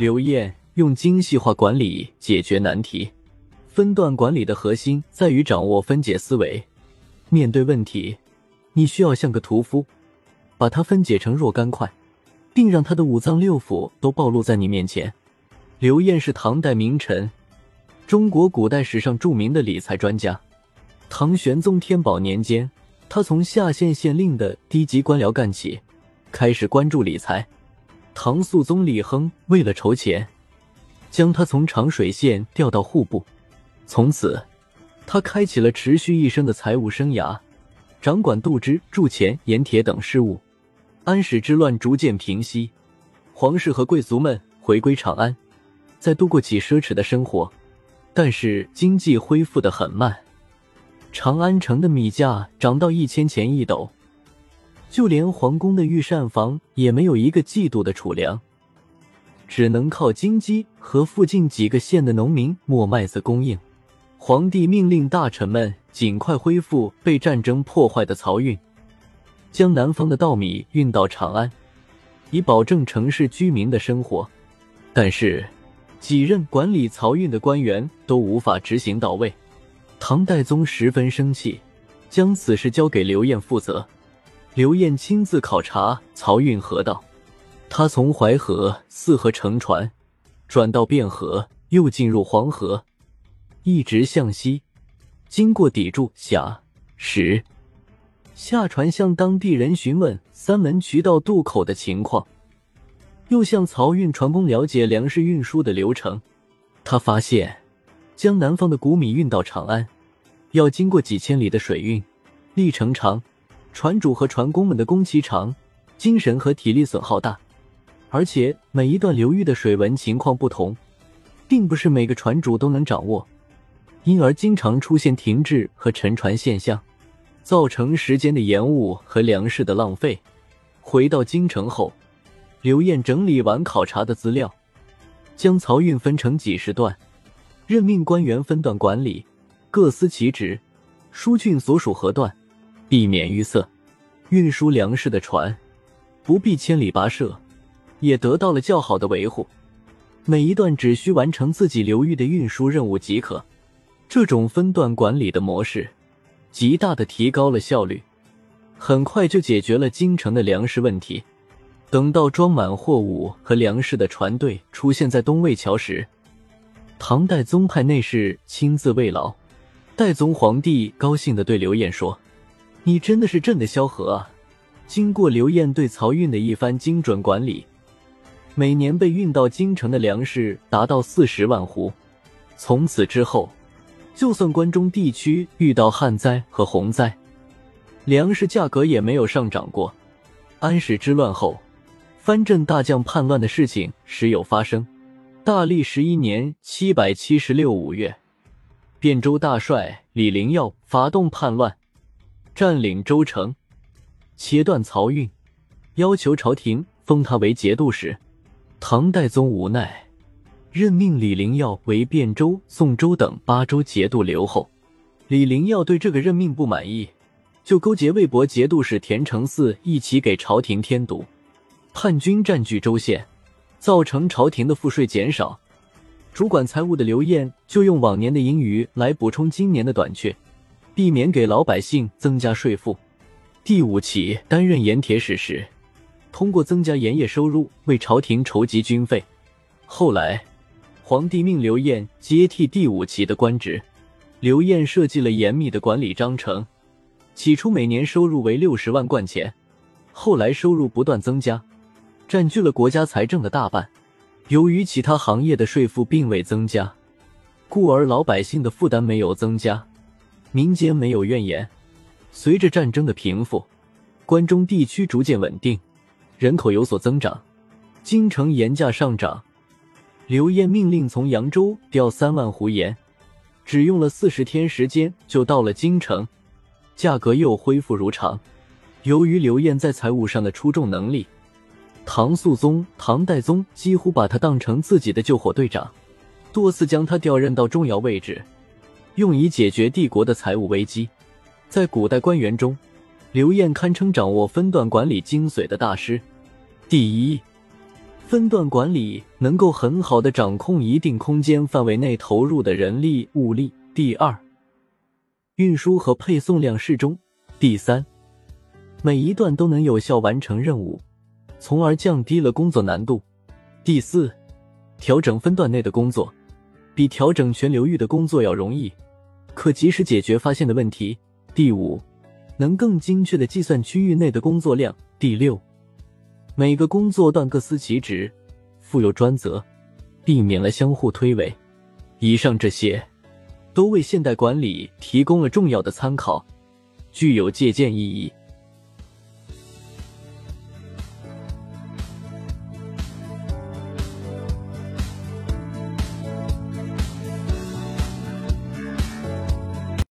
刘晏用精细化管理解决难题。分段管理的核心在于掌握分解思维。面对问题，你需要像个屠夫，把它分解成若干块，并让他的五脏六腑都暴露在你面前。刘晏是唐代名臣，中国古代史上著名的理财专家。唐玄宗天宝年间，他从下县县令的低级官僚干起，开始关注理财。唐肃宗李亨为了筹钱，将他从长水县调到户部。从此，他开启了持续一生的财务生涯，掌管度支、铸钱、盐铁等事务。安史之乱逐渐平息，皇室和贵族们回归长安，再度过起奢侈的生活。但是经济恢复的很慢，长安城的米价涨到一千钱一斗，就连皇宫的御膳房也没有一个季度的储粮，只能靠京畿和附近几个县的农民磨麦子供应。皇帝命令大臣们尽快恢复被战争破坏的漕运，将南方的稻米运到长安，以保证城市居民的生活。但是，几任管理漕运的官员都无法执行到位。唐代宗十分生气，将此事交给刘晏负责。刘晏亲自考察漕运河道，他从淮河、泗河乘船，转到汴河，又进入黄河。一直向西，经过砥柱、峡、石，下船向当地人询问三门渠道渡口的情况，又向漕运船工了解粮食运输的流程。他发现，将南方的谷米运到长安，要经过几千里的水运，历程长，船主和船工们的工期长，精神和体力损耗大，而且每一段流域的水文情况不同，并不是每个船主都能掌握。因而经常出现停滞和沉船现象，造成时间的延误和粮食的浪费。回到京城后，刘晏整理完考察的资料，将漕运分成几十段，任命官员分段管理，各司其职，疏浚所属河段，避免淤塞。运输粮食的船不必千里跋涉，也得到了较好的维护。每一段只需完成自己流域的运输任务即可。这种分段管理的模式，极大的提高了效率，很快就解决了京城的粮食问题。等到装满货物和粮食的船队出现在东魏桥时，唐代宗派内侍亲自慰劳。代宗皇帝高兴地对刘晏说：“你真的是朕的萧何啊！”经过刘晏对漕运的一番精准管理，每年被运到京城的粮食达到四十万斛。从此之后。就算关中地区遇到旱灾和洪灾，粮食价格也没有上涨过。安史之乱后，藩镇大将叛乱的事情时有发生。大历十一年（七百七十六）五月，汴州大帅李灵耀发动叛乱，占领州城，切断漕运，要求朝廷封他为节度使。唐代宗无奈。任命李灵耀为汴州、宋州等八州节度留后。李灵耀对这个任命不满意，就勾结魏博节度使田承嗣一起给朝廷添堵。叛军占据州县，造成朝廷的赋税减少。主管财务的刘晏就用往年的盈余来补充今年的短缺，避免给老百姓增加税负。第五期担任盐铁使时，通过增加盐业收入为朝廷筹集军费。后来。皇帝命刘晏接替第五旗的官职，刘晏设计了严密的管理章程。起初每年收入为六十万贯钱，后来收入不断增加，占据了国家财政的大半。由于其他行业的税负并未增加，故而老百姓的负担没有增加，民间没有怨言。随着战争的平复，关中地区逐渐稳定，人口有所增长，京城盐价上涨。刘晏命令从扬州调三万斛盐，只用了四十天时间就到了京城，价格又恢复如常。由于刘晏在财务上的出众能力，唐肃宗、唐代宗几乎把他当成自己的救火队长，多次将他调任到重要位置，用以解决帝国的财务危机。在古代官员中，刘晏堪称掌握分段管理精髓的大师。第一。分段管理能够很好的掌控一定空间范围内投入的人力物力。第二，运输和配送量适中。第三，每一段都能有效完成任务，从而降低了工作难度。第四，调整分段内的工作，比调整全流域的工作要容易，可及时解决发现的问题。第五，能更精确的计算区域内的工作量。第六。每个工作段各司其职，负有专责，避免了相互推诿。以上这些，都为现代管理提供了重要的参考，具有借鉴意义。